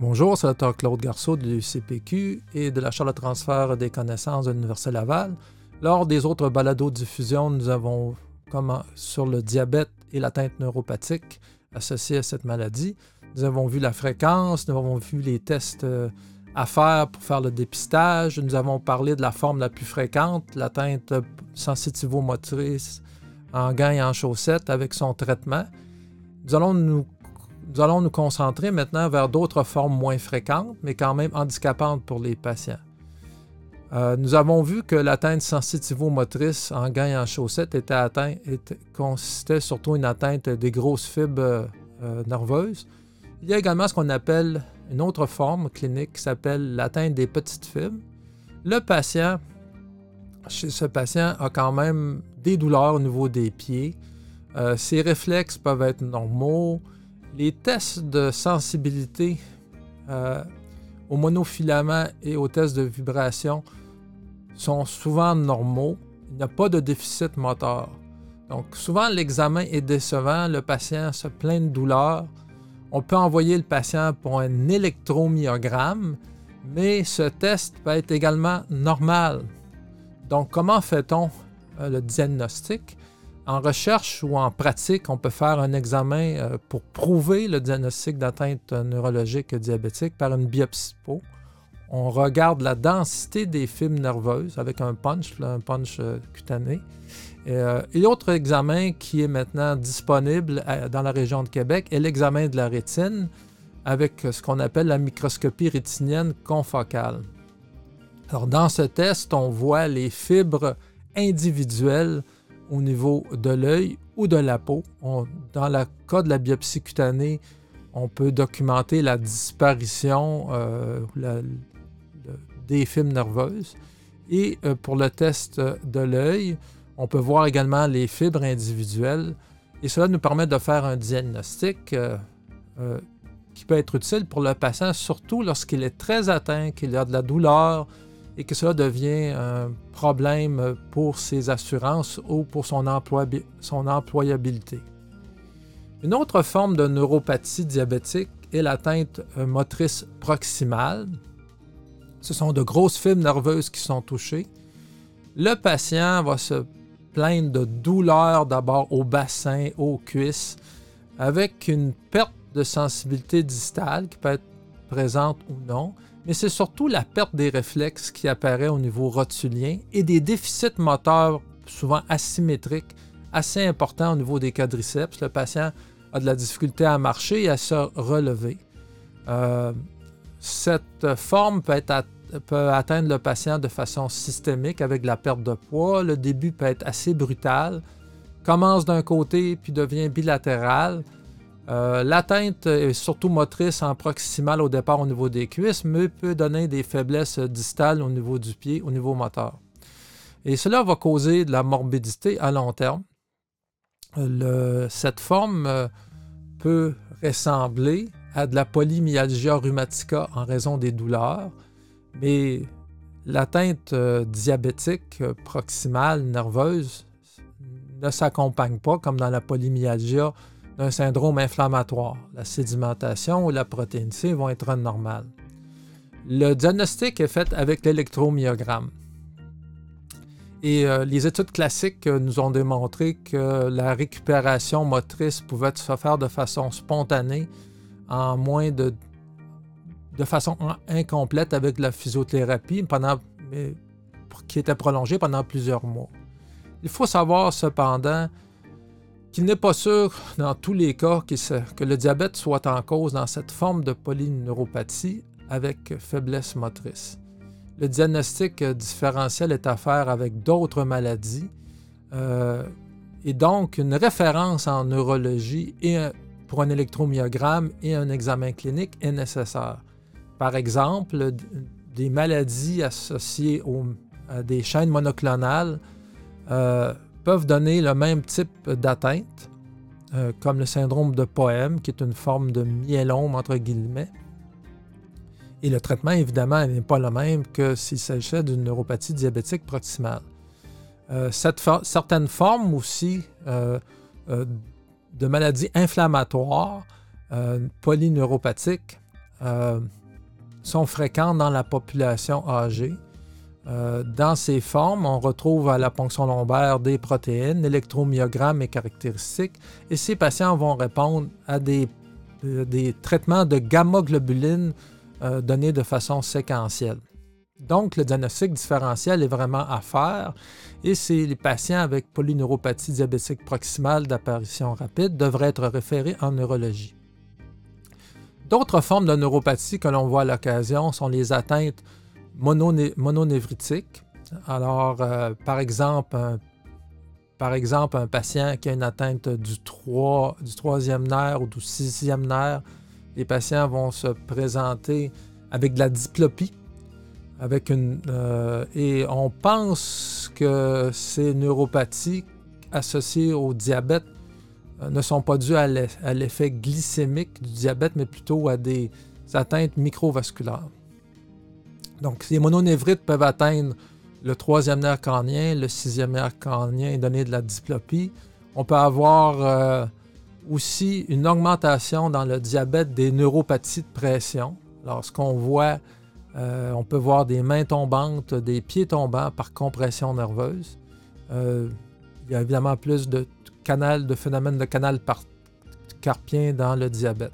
Bonjour, c'est le Dr Claude Garceau de l'UCPQ et de la Charle de transfert des connaissances de l'Université Laval. Lors des autres balados diffusion, nous avons comme sur le diabète et l'atteinte neuropathique associée à cette maladie. Nous avons vu la fréquence, nous avons vu les tests euh, à faire pour faire le dépistage. Nous avons parlé de la forme la plus fréquente, l'atteinte sensitivo-motrice en gants et en chaussettes avec son traitement. Nous allons nous nous allons nous concentrer maintenant vers d'autres formes moins fréquentes, mais quand même handicapantes pour les patients. Euh, nous avons vu que l'atteinte sensitivo-motrice en gants en chaussettes était atteinte, consistait surtout une atteinte des grosses fibres euh, nerveuses. Il y a également ce qu'on appelle une autre forme clinique qui s'appelle l'atteinte des petites fibres. Le patient, chez ce patient, a quand même des douleurs au niveau des pieds. Euh, ses réflexes peuvent être normaux. Les tests de sensibilité euh, au monofilament et aux tests de vibration sont souvent normaux. Il n'y a pas de déficit moteur. Donc, souvent, l'examen est décevant. Le patient se plaint de douleur. On peut envoyer le patient pour un électromyogramme, mais ce test peut être également normal. Donc, comment fait-on euh, le diagnostic? En recherche ou en pratique, on peut faire un examen euh, pour prouver le diagnostic d'atteinte neurologique diabétique par une biopsie peau. On regarde la densité des fibres nerveuses avec un punch, un punch euh, cutané. Euh, et l'autre examen qui est maintenant disponible dans la région de Québec est l'examen de la rétine avec ce qu'on appelle la microscopie rétinienne confocale. Alors, dans ce test, on voit les fibres individuelles au niveau de l'œil ou de la peau. dans le cas de la biopsie cutanée, on peut documenter la disparition euh, des fibres nerveuses. Et euh, pour le test de l'œil, on peut voir également les fibres individuelles. Et cela nous permet de faire un diagnostic euh, qui peut être utile pour le patient, surtout lorsqu'il est très atteint, qu'il a de la douleur, et que cela devient un problème pour ses assurances ou pour son, son employabilité. Une autre forme de neuropathie diabétique est l'atteinte motrice proximale. Ce sont de grosses fibres nerveuses qui sont touchées. Le patient va se plaindre de douleurs d'abord au bassin, aux cuisses, avec une perte de sensibilité distale qui peut être présente ou non, mais c'est surtout la perte des réflexes qui apparaît au niveau rotulien et des déficits moteurs souvent asymétriques assez importants au niveau des quadriceps. Le patient a de la difficulté à marcher et à se relever. Euh, cette forme peut, peut, atteindre le patient de façon systémique avec la perte de poids. Le début peut être assez brutal, commence d'un côté puis devient bilatéral. Euh, l'atteinte est surtout motrice en proximal au départ au niveau des cuisses, mais peut donner des faiblesses distales au niveau du pied, au niveau moteur. Et cela va causer de la morbidité à long terme. cette forme euh, peut ressembler à de la polymyalgia rheumatica en raison des douleurs, mais l'atteinte euh, diabétique proximale nerveuse ne s'accompagne pas comme dans la polymyalgia d'un syndrome inflammatoire. La sédimentation ou la protéine C vont être normales. Le diagnostic est fait avec l'électromyogramme. Et euh, les études classiques nous ont démontré que la récupération motrice pouvait se faire de façon spontanée en moins de de façon incomplète avec la physiothérapie qui était prolongée pendant plusieurs mois. Il faut savoir cependant qu'il n'est pas sûr dans tous les cas que le diabète soit en cause dans cette forme de polyneuropathie avec faiblesse motrice. Le diagnostic différentiel est à faire avec d'autres maladies euh, et donc une référence en neurologie et pour un électromyogramme et un examen clinique est nécessaire. Par exemple, des maladies associées à des chaînes monoclonales euh, peuvent donner le même type d'atteinte, euh, comme le syndrome de Poème, qui est une forme de myélome, entre guillemets. Et le traitement, évidemment, n'est pas le même que s'il s'agissait d'une neuropathie diabétique proximale. Euh, certaines formes aussi euh, de maladies inflammatoires polyneuropathiques sont fréquentes dans la population âgée. Dans ces formes, on retrouve à la ponction lombaire des protéines, l'électromyogramme est caractéristique, et ces patients vont répondre à des, des traitements de gamma-globulines donnés de façon séquentielle. Donc, le diagnostic différentiel est vraiment à faire et c'est les patients avec polyneuropathie diabétique proximale d'apparition rapide devraient être référés en neurologie. D'autres formes de neuropathie que l'on voit à l'occasion sont les atteintes mononévritiques. Alors, euh, par, exemple, un, par exemple, un patient qui a une atteinte du, 3, du troisième nerf ou du sixième nerf, les patients vont se présenter avec de la diplopie, avec une, euh, et on pense que ces neuropathies associées au diabète euh, ne sont pas dues à l'effet glycémique du diabète, mais plutôt à des atteintes microvasculaires. Donc, ces mononévrites peuvent atteindre le troisième nerf cornien, le sixième nerf cornien et donner de la diplopie. On peut avoir euh, aussi une augmentation dans le diabète des neuropathies de pression. Lorsqu'on voit euh, on peut voir des mains tombantes, des pieds tombants par compression nerveuse. Euh, il y a évidemment plus de canal, de phénomènes de canal carpien dans le diabète.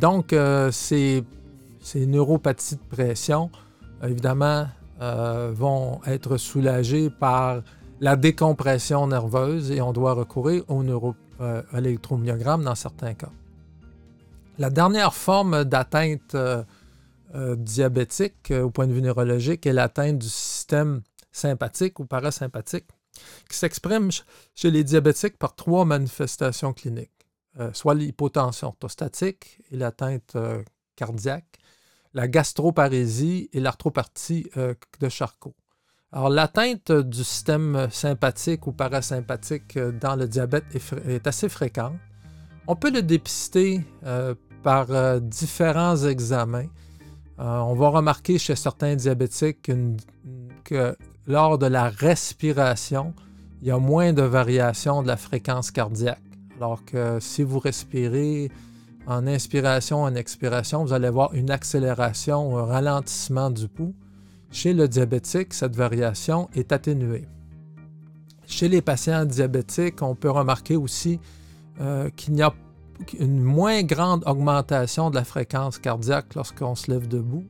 Donc, ces, ces, neuropathies de pression, évidemment, vont être soulagées par la décompression nerveuse et on doit recourir au neuro, à l'électromyogramme dans certains cas. La dernière forme d'atteinte euh, euh, diabétique euh, au point de vue neurologique est l'atteinte du système sympathique ou parasympathique, qui s'exprime chez les diabétiques par trois manifestations cliniques, soit l'hypotension orthostatique et l'atteinte cardiaque, la gastroparésie et l'arthropathie de Charcot. Alors, l'atteinte du système sympathique ou parasympathique dans le diabète est assez fréquente. On peut le dépister euh, par euh, différents examens. Euh, on va remarquer chez certains diabétiques que lors de la respiration, il y a moins de variation de la fréquence cardiaque. Alors que si vous respirez en inspiration, en expiration, vous allez avoir une accélération ou un ralentissement du pouls. Chez le diabétique, cette variation est atténuée. Chez les patients diabétiques, on peut remarquer aussi euh, qu'il n'y a une moins grande augmentation de la fréquence cardiaque lorsqu'on se lève debout.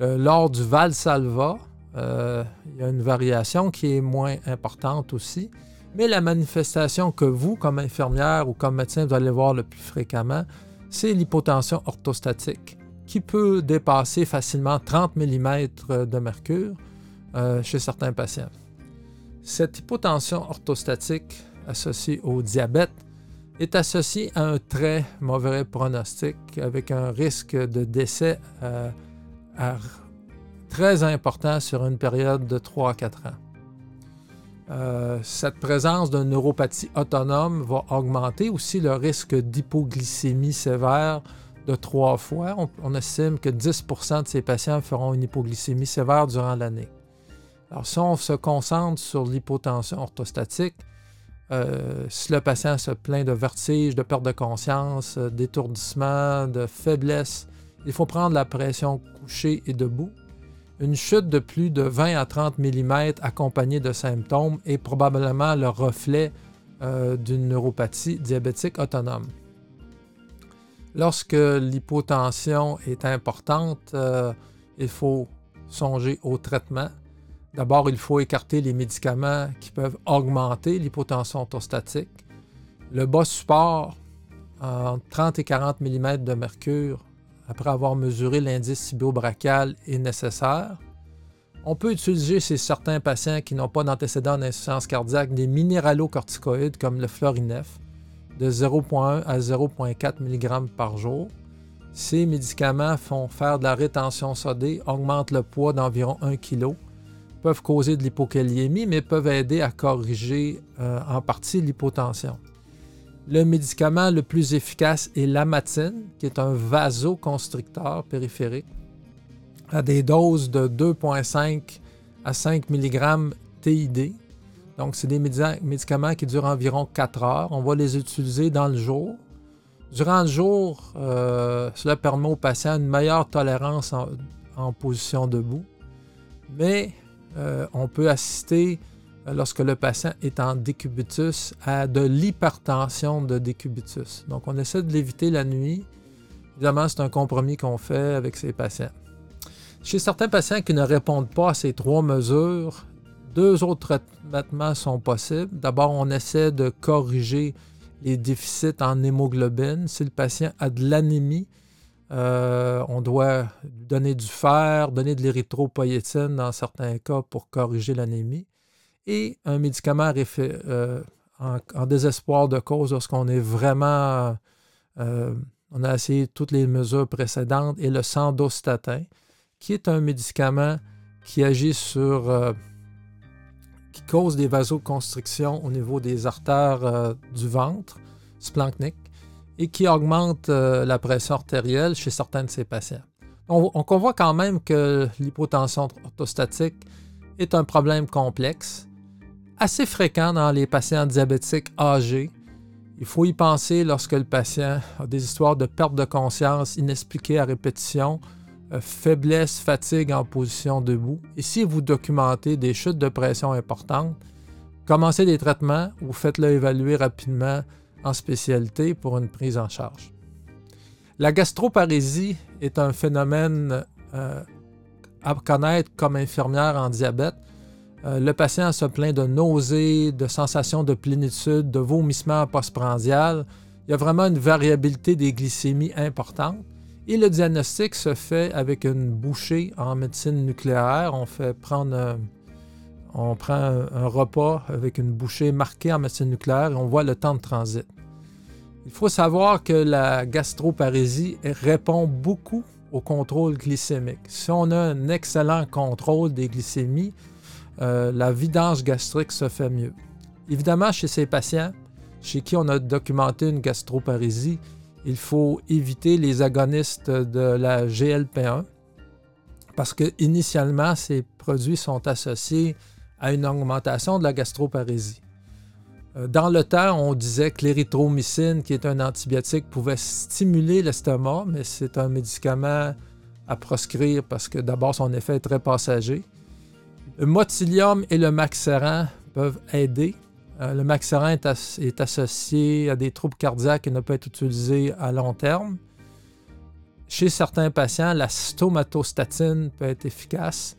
Euh, lors du Valsalva, euh, il y a une variation qui est moins importante aussi. Mais la manifestation que vous, comme infirmière ou comme médecin, vous allez voir le plus fréquemment, c'est l'hypotension orthostatique, qui peut dépasser facilement 30 mm de mercure chez certains patients. Cette hypotension orthostatique associée au diabète est associé à un très mauvais pronostic avec un risque de décès euh, très important sur une période de 3 à 4 ans. Euh, cette présence d'une neuropathie autonome va augmenter aussi le risque d'hypoglycémie sévère de trois fois. On, estime que 10% de ces patients feront une hypoglycémie sévère durant l'année. Alors, si on se concentre sur l'hypotension orthostatique, euh, si le patient se plaint de vertige, de perte de conscience, euh, d'étourdissement, de faiblesse, il faut prendre la pression couchée et debout. Une chute de plus de 20 à 30 mm accompagnée de symptômes est probablement le reflet euh, d'une neuropathie diabétique autonome. Lorsque l'hypotension est importante, il faut songer au traitement D'abord, il faut écarter les médicaments qui peuvent augmenter l'hypotension orthostatique. Le bas support, entre 30 et 40 mm de mercure, après avoir mesuré l'indice cibiobrachial, est nécessaire. On peut utiliser chez certains patients qui n'ont pas d'antécédent d'insuffisance cardiaque des minéralocorticoïdes comme le Florinef de 0,1 à 0,4 mg par jour. Ces médicaments font faire de la rétention sodée, augmentent le poids d'environ 1 kg peuvent causer de l'hypokaliémie, mais peuvent aider à corriger euh, en partie l'hypotension. Le médicament le plus efficace est l'amatine, qui est un vasoconstricteur périphérique, à des doses de 2,5 à 5 mg TID. Donc, c'est des médicaments qui durent environ 4 heures. On va les utiliser dans le jour. Durant le jour, euh, cela permet au patient une meilleure tolérance en, position debout, mais euh, on peut assister, lorsque le patient est en décubitus, à de l'hypertension de décubitus. Donc, on essaie de l'éviter la nuit. Évidemment, c'est un compromis qu'on fait avec ces patients. Chez certains patients qui ne répondent pas à ces trois mesures, deux autres traitements sont possibles. D'abord, on essaie de corriger les déficits en hémoglobine. Si le patient a de l'anémie, euh, on doit donner du fer, donner de l'érythropoïétine dans certains cas pour corriger l'anémie. Et un médicament euh, en, désespoir de cause lorsqu'on est vraiment. Euh, on a essayé toutes les mesures précédentes et le sandostatin, qui est un médicament qui agit sur qui cause des vasoconstrictions au niveau des artères euh, du ventre splanchnique et qui augmente euh, la pression artérielle chez certains de ces patients. On, on voit quand même que l'hypotension orthostatique est un problème complexe, assez fréquent dans les patients diabétiques âgés. Il faut y penser lorsque le patient a des histoires de perte de conscience inexpliquées à répétition, euh, faiblesse, fatigue en position debout. Et si vous documentez des chutes de pression importantes, commencez des traitements ou faites-le évaluer rapidement en spécialité pour une prise en charge. La gastroparésie est un phénomène euh, à connaître comme infirmière en diabète. Euh, le patient se plaint de nausées, de sensations de plénitude, de vomissements postprandial. Il y a vraiment une variabilité des glycémies importante. Et le diagnostic se fait avec une bouchée en médecine nucléaire. On fait prendre on prend un, repas avec une bouchée marquée en médecine nucléaire et on voit le temps de transit. Il faut savoir que la gastroparésie répond beaucoup au contrôle glycémique. Si on a un excellent contrôle des glycémies, euh, la vidange gastrique se fait mieux. Évidemment, chez ces patients chez qui on a documenté une gastroparésie, il faut éviter les agonistes de la GLP1 parce que initialement, ces produits sont associés à une augmentation de la gastroparésie. Euh, dans le temps, on disait que l'érythromycine, qui est un antibiotique, pouvait stimuler l'estomac, mais c'est un médicament à proscrire parce que d'abord son effet est très passager. Le motilium et le maxeran peuvent aider, euh, le maxerin est, associé à des troubles cardiaques et ne peut être utilisé à long terme. Chez certains patients, la stomatostatine peut être efficace.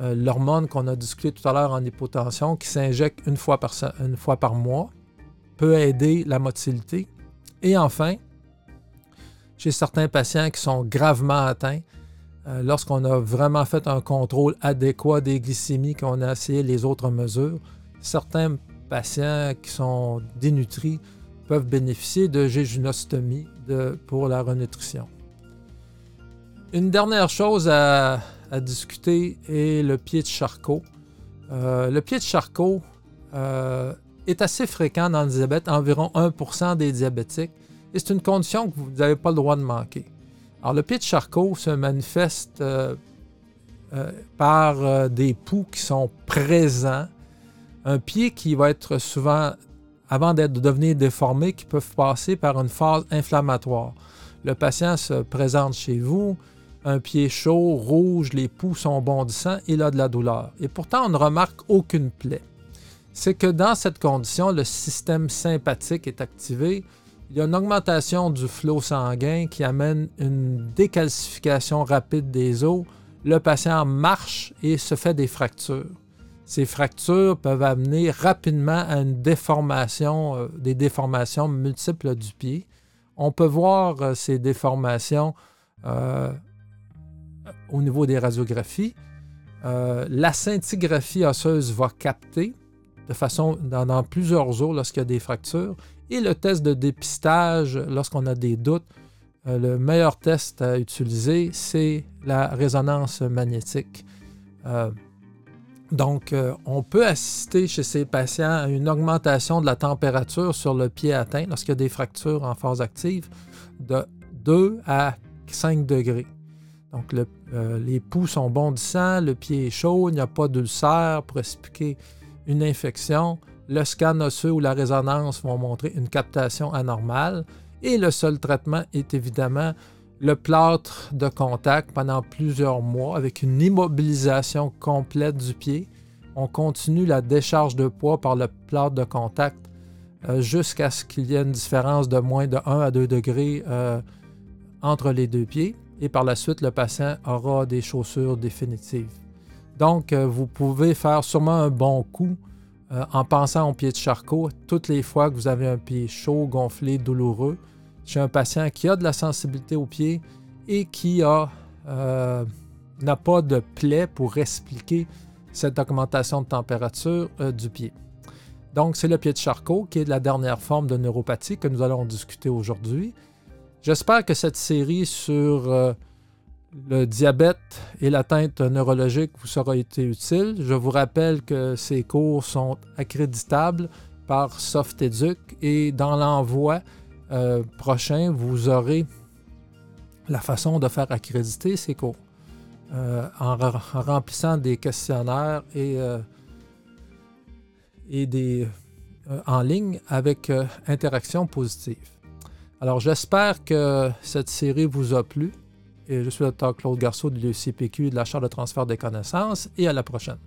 Euh, l'hormone qu'on a discuté tout à l'heure en hypotension, qui s'injecte une, une fois par mois, peut aider la motilité. Et enfin, chez certains patients qui sont gravement atteints, euh, lorsqu'on a vraiment fait un contrôle adéquat des glycémies, qu'on a essayé les autres mesures, certains patients qui sont dénutris peuvent bénéficier de jéjunostomie pour la renutrition. Une dernière chose à, discuter est le pied de charcot. Euh, le pied de charcot euh, est assez fréquent dans le diabète, environ 1% des diabétiques, et c'est une condition que vous n'avez pas le droit de manquer. Alors, le pied de charcot se manifeste euh, par des poux qui sont présents un pied qui va être souvent, avant de devenir déformé, qui peut passer par une phase inflammatoire. Le patient se présente chez vous, un pied chaud, rouge, les poux sont bondissants, il a de la douleur. Et pourtant, on ne remarque aucune plaie. C'est que dans cette condition, le système sympathique est activé. Il y a une augmentation du flot sanguin qui amène une décalcification rapide des os. Le patient marche et se fait des fractures. Ces fractures peuvent amener rapidement à une déformation, euh, des déformations multiples du pied. On peut voir euh, ces déformations euh, au niveau des radiographies. la scintigraphie osseuse va capter de façon dans, plusieurs jours lorsqu'il y a des fractures. Et le test de dépistage, lorsqu'on a des doutes, le meilleur test à utiliser, c'est la résonance magnétique. Donc, euh, on peut assister chez ces patients à une augmentation de la température sur le pied atteint lorsqu'il y a des fractures en phase active de 2 à 5 degrés. Donc, euh, les poux sont bondissants, le pied est chaud, il n'y a pas d'ulcère pour expliquer une infection. Le scan osseux ou la résonance vont montrer une captation anormale. Et le seul traitement est évidemment le plâtre de contact pendant plusieurs mois avec une immobilisation complète du pied. On continue la décharge de poids par le plâtre de contact euh, jusqu'à ce qu'il y ait une différence de moins de 1 à 2 degrés euh, entre les deux pieds. Et par la suite, le patient aura des chaussures définitives. Donc, euh, vous pouvez faire sûrement un bon coup en pensant au pied de charcot toutes les fois que vous avez un pied chaud, gonflé, douloureux chez un patient qui a de la sensibilité au pied et qui euh, n'a pas de plaie pour expliquer cette augmentation de température euh, du pied. Donc, c'est le pied de Charcot qui est la dernière forme de neuropathie que nous allons discuter aujourd'hui. J'espère que cette série sur euh, le diabète et l'atteinte neurologique vous sera été utile. Je vous rappelle que ces cours sont accréditables par SoftEduc et dans l'envoi, euh, prochain, vous aurez la façon de faire accréditer ces cours euh, en, remplissant des questionnaires et, euh, en ligne avec interaction positive. Alors, j'espère que cette série vous a plu. Je suis le Dr. Claude Garceau de l'UCPQ de la Chambre de transfert des connaissances et à la prochaine.